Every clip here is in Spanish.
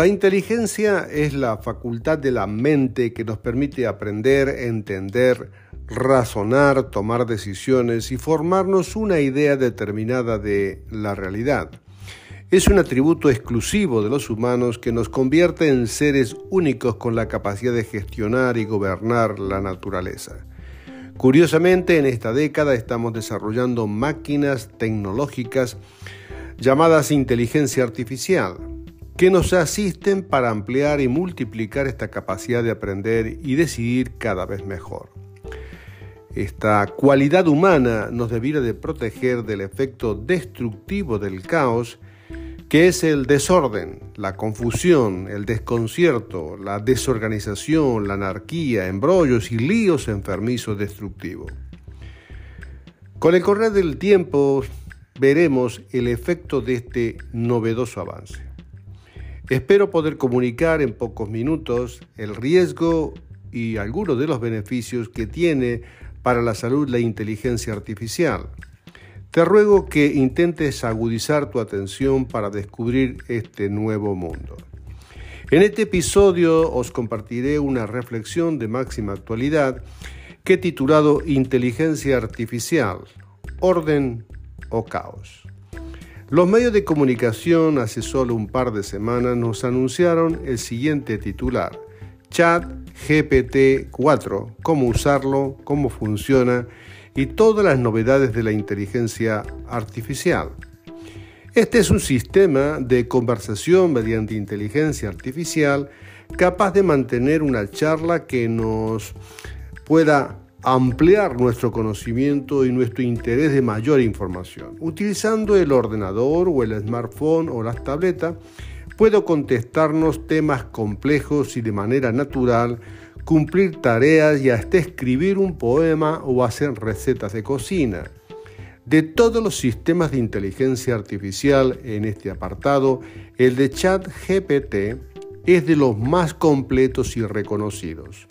La inteligencia es la facultad de la mente que nos permite aprender, entender, razonar, tomar decisiones y formarnos una idea determinada de la realidad. Es un atributo exclusivo de los humanos que nos convierte en seres únicos con la capacidad de gestionar y gobernar la naturaleza. Curiosamente, en esta década estamos desarrollando máquinas tecnológicas llamadas inteligencia artificial, que nos asisten para ampliar y multiplicar esta capacidad de aprender y decidir cada vez mejor. Esta cualidad humana nos debiera de proteger del efecto destructivo del caos, que es el desorden, la confusión, el desconcierto, la desorganización, la anarquía, embrollos y líos enfermizos destructivos. Con el correr del tiempo veremos el efecto de este novedoso avance. Espero poder comunicar en pocos minutos el riesgo y algunos de los beneficios que tiene para la salud la inteligencia artificial. Te ruego que intentes agudizar tu atención para descubrir este nuevo mundo. En este episodio os compartiré una reflexión de máxima actualidad que he titulado Inteligencia Artificial, Orden o Caos. Los medios de comunicación hace solo un par de semanas nos anunciaron el siguiente titular. Chat GPT-4, cómo usarlo, cómo funciona y todas las novedades de la inteligencia artificial. Este es un sistema de conversación mediante inteligencia artificial capaz de mantener una charla que nos pueda ampliar nuestro conocimiento y nuestro interés de mayor información. Utilizando el ordenador o el smartphone o las tabletas, puedo contestarnos temas complejos y de manera natural, cumplir tareas y hasta escribir un poema o hacer recetas de cocina. De todos los sistemas de inteligencia artificial en este apartado, el de ChatGPT es de los más completos y reconocidos.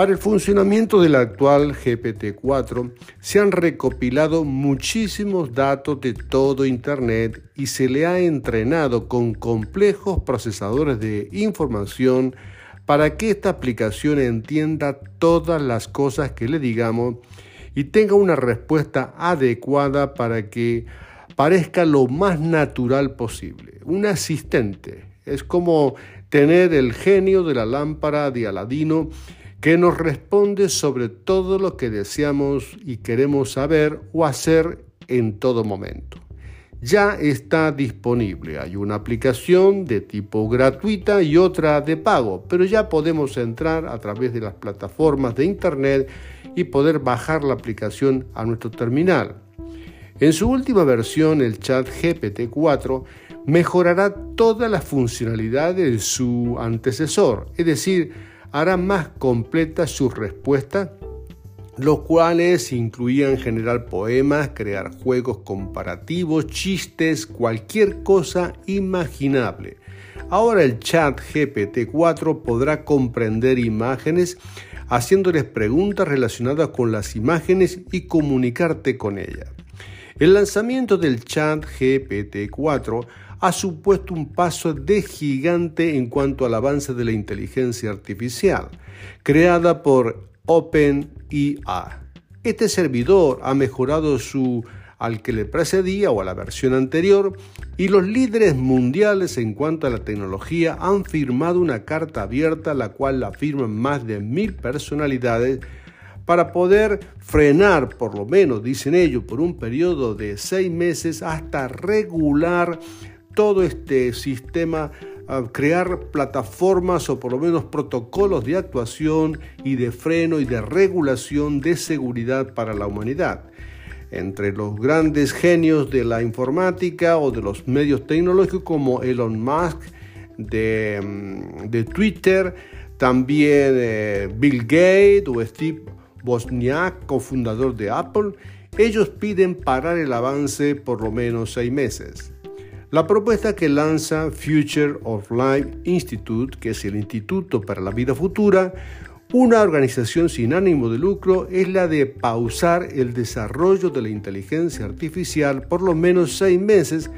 Para el funcionamiento del actual GPT-4 se han recopilado muchísimos datos de todo Internet y se le ha entrenado con complejos procesadores de información para que esta aplicación entienda todas las cosas que le digamos y tenga una respuesta adecuada para que parezca lo más natural posible. Un asistente es como tener el genio de la lámpara de Aladino que nos responde sobre todo lo que deseamos y queremos saber o hacer en todo momento. Ya está disponible, hay una aplicación de tipo gratuita y otra de pago, pero ya podemos entrar a través de las plataformas de Internet y poder bajar la aplicación a nuestro terminal. En su última versión, el chat GPT-4 mejorará todas las funcionalidades de su antecesor, es decir, hará más completa sus respuestas, los cuales incluían generar poemas, crear juegos comparativos, chistes, cualquier cosa imaginable. Ahora el chat GPT-4 podrá comprender imágenes haciéndoles preguntas relacionadas con las imágenes y comunicarte con ellas. El lanzamiento del chat GPT-4 ha supuesto un paso de gigante en cuanto al avance de la inteligencia artificial, creada por OpenIA. Este servidor ha mejorado su al que le precedía o a la versión anterior y los líderes mundiales en cuanto a la tecnología han firmado una carta abierta la cual la firman más de mil personalidades para poder frenar, por lo menos dicen ellos, por un periodo de seis meses hasta regular todo este sistema, crear plataformas o por lo menos protocolos de actuación y de freno y de regulación de seguridad para la humanidad entre los grandes genios de la informática o de los medios tecnológicos como Elon Musk de, mm, Twitter, también eh, Bill Gates o Steve Wozniak, cofundador de Apple, ellos piden parar el avance por lo menos seis meses. La propuesta que lanza Future of Life Institute, que es el Instituto para la Vida Futura, una organización sin ánimo de lucro es la de pausar el desarrollo de la inteligencia artificial por lo menos seis meses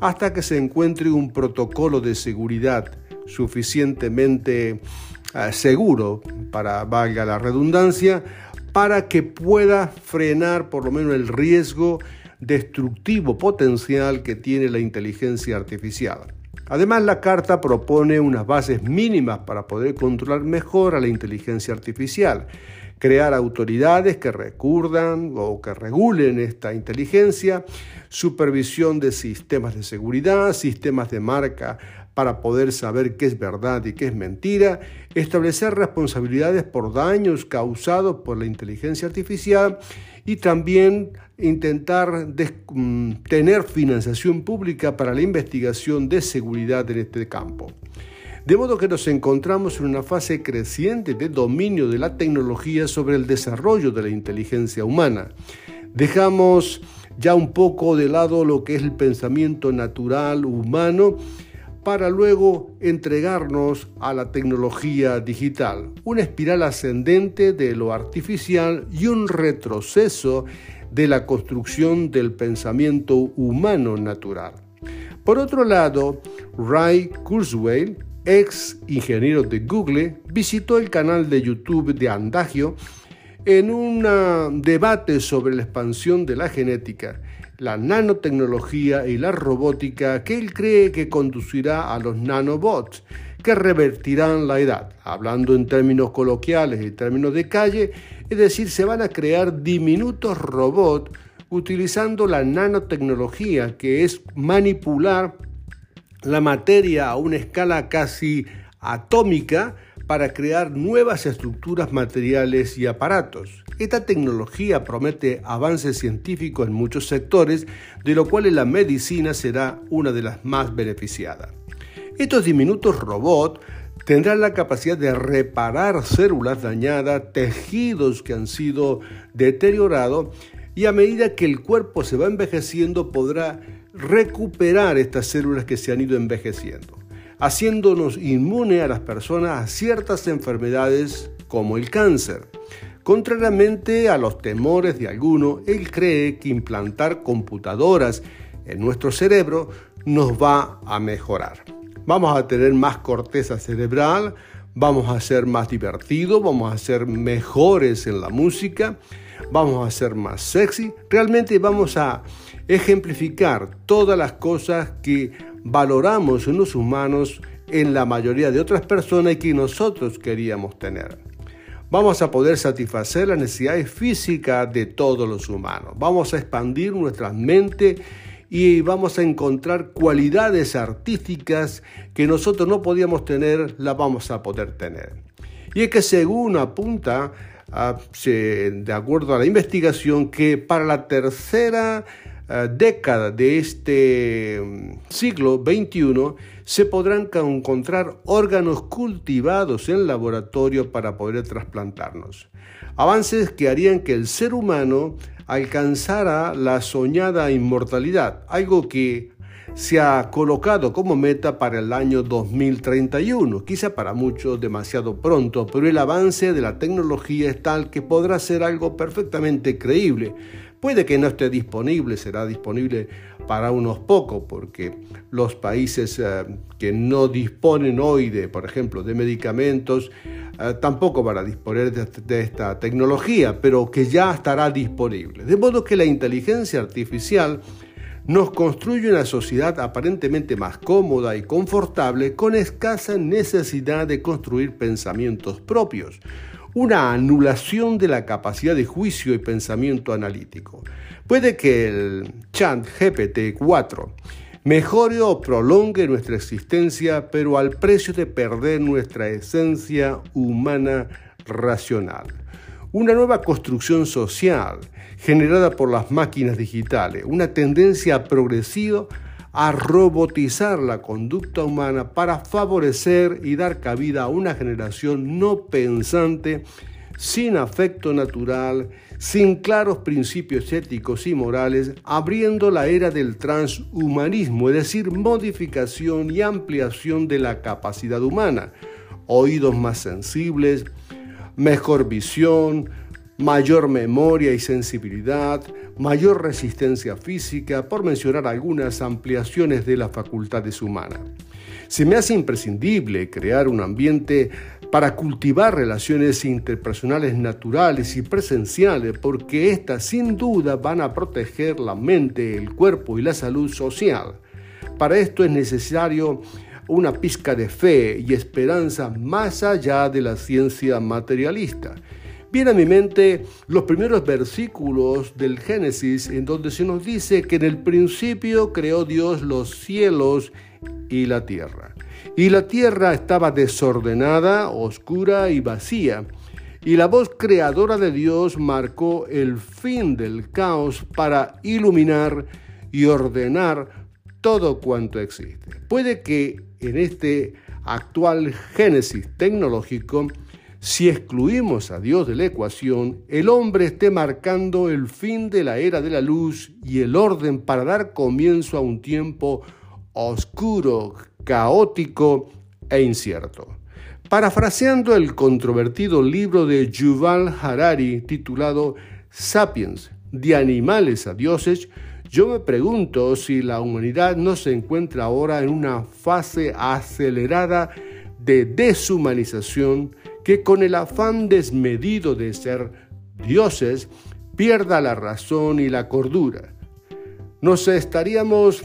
hasta que se encuentre un protocolo de seguridad suficientemente eh, seguro, para valga la redundancia, para que pueda frenar por lo menos el riesgo destructivo potencial que tiene la inteligencia artificial. Además, la carta propone unas bases mínimas para poder controlar mejor a la inteligencia artificial, crear autoridades que recurdan o que regulen esta inteligencia, supervisión de sistemas de seguridad, sistemas de marca para poder saber qué es verdad y qué es mentira, establecer responsabilidades por daños causados por la inteligencia artificial y también intentar mm, tener financiación pública para la investigación de seguridad en este campo. De modo que nos encontramos en una fase creciente de dominio de la tecnología sobre el desarrollo de la inteligencia humana. Dejamos ya un poco de lado lo que es el pensamiento natural humano para luego entregarnos a la tecnología digital, una espiral ascendente de lo artificial y un retroceso de la construcción del pensamiento humano natural. Por otro lado, Ray Kurzweil, ex ingeniero de Google, visitó el canal de YouTube de Andagio en un debate sobre la expansión de la genética, la nanotecnología y la robótica que él cree que conducirá a los nanobots, que revertirán la edad. Hablando en términos coloquiales y términos de calle, es decir, se van a crear diminutos robots utilizando la nanotecnología, que es manipular la materia a una escala casi atómica para crear nuevas estructuras materiales y aparatos. Esta tecnología promete avances científicos en muchos sectores, de lo cual la medicina será una de las más beneficiadas. Estos diminutos robots tendrán la capacidad de reparar células dañadas, tejidos que han sido deteriorados y a medida que el cuerpo se va envejeciendo podrá recuperar estas células que se han ido envejeciendo, haciéndonos inmune a las personas a ciertas enfermedades como el cáncer. Contrariamente a los temores de algunos, él cree que implantar computadoras en nuestro cerebro nos va a mejorar vamos a tener más corteza cerebral, vamos a ser más divertidos, vamos a ser mejores en la música, vamos a ser más sexy, realmente vamos a ejemplificar todas las cosas que valoramos en los humanos en la mayoría de otras personas y que nosotros queríamos tener. Vamos a poder satisfacer las necesidades físicas de todos los humanos. Vamos a expandir nuestra mente y vamos a encontrar cualidades artísticas que nosotros no podíamos tener, las vamos a poder tener. Y es que según apunta, de acuerdo a la investigación, que para la tercera ah, década de este mm, siglo XXI se podrán encontrar órganos cultivados en laboratorio para poder trasplantarnos. Avances que harían que el ser humano alcanzara la soñada inmortalidad, algo que se ha colocado como meta para el año 2031, quizá para muchos demasiado pronto, pero el avance de la tecnología es tal que podrá ser algo perfectamente creíble, Puede que no esté disponible, será disponible para unos pocos, porque los países eh, que no disponen hoy de, por ejemplo, de medicamentos, eh, tampoco van a disponer de, esta tecnología, pero que ya estará disponible. De modo que la inteligencia artificial nos construye una sociedad aparentemente más cómoda y confortable con escasa necesidad de construir pensamientos propios, una anulación de la capacidad de juicio y pensamiento analítico. Puede que el chat GPT-4 mejore o prolongue nuestra existencia, pero al precio de perder nuestra esencia humana racional. Una nueva construcción social generada por las máquinas digitales, una tendencia progresiva a robotizar la conducta humana para favorecer y dar cabida a una generación no pensante, sin afecto natural, sin claros principios éticos y morales, abriendo la era del transhumanismo, es decir, modificación y ampliación de la capacidad humana, oídos más sensibles, mejor visión, mayor memoria y sensibilidad, mayor resistencia física, por mencionar algunas ampliaciones de las facultades humanas. Se me hace imprescindible crear un ambiente para cultivar relaciones interpersonales naturales y presenciales, porque éstas sin duda van a proteger la mente, el cuerpo y la salud social. Para esto es necesario una pizca de fe y esperanza más allá de la ciencia materialista. Viene a mi mente los primeros versículos del Génesis en donde se nos dice que en el principio creó Dios los cielos y la tierra. Y la tierra estaba desordenada, oscura y vacía. Y la voz creadora de Dios marcó el fin del caos para iluminar y ordenar todo cuanto existe. Puede que en este actual génesis tecnológico si excluimos a Dios de la ecuación, el hombre esté marcando el fin de la era de la luz y el orden para dar comienzo a un tiempo oscuro, caótico e incierto. Parafraseando el controvertido libro de Yuval Harari titulado Sapiens, de animales a dioses, yo me pregunto si la humanidad no se encuentra ahora en una fase acelerada de deshumanización que con el afán desmedido de ser dioses pierda la razón y la cordura. Nos estaríamos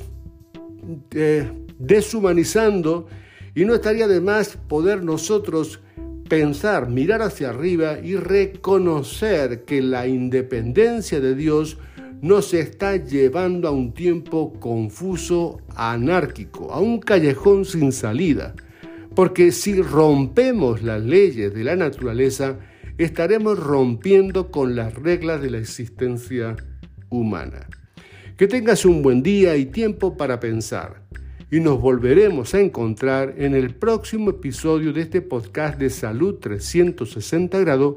eh, deshumanizando y no estaría de más poder nosotros pensar, mirar hacia arriba y reconocer que la independencia de Dios nos está llevando a un tiempo confuso, anárquico, a un callejón sin salida. Porque si rompemos las leyes de la naturaleza, estaremos rompiendo con las reglas de la existencia humana. Que tengas un buen día y tiempo para pensar. Y nos volveremos a encontrar en el próximo episodio de este podcast de Salud 360 grados,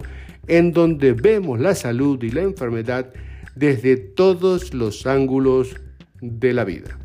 en donde vemos la salud y la enfermedad desde todos los ángulos de la vida.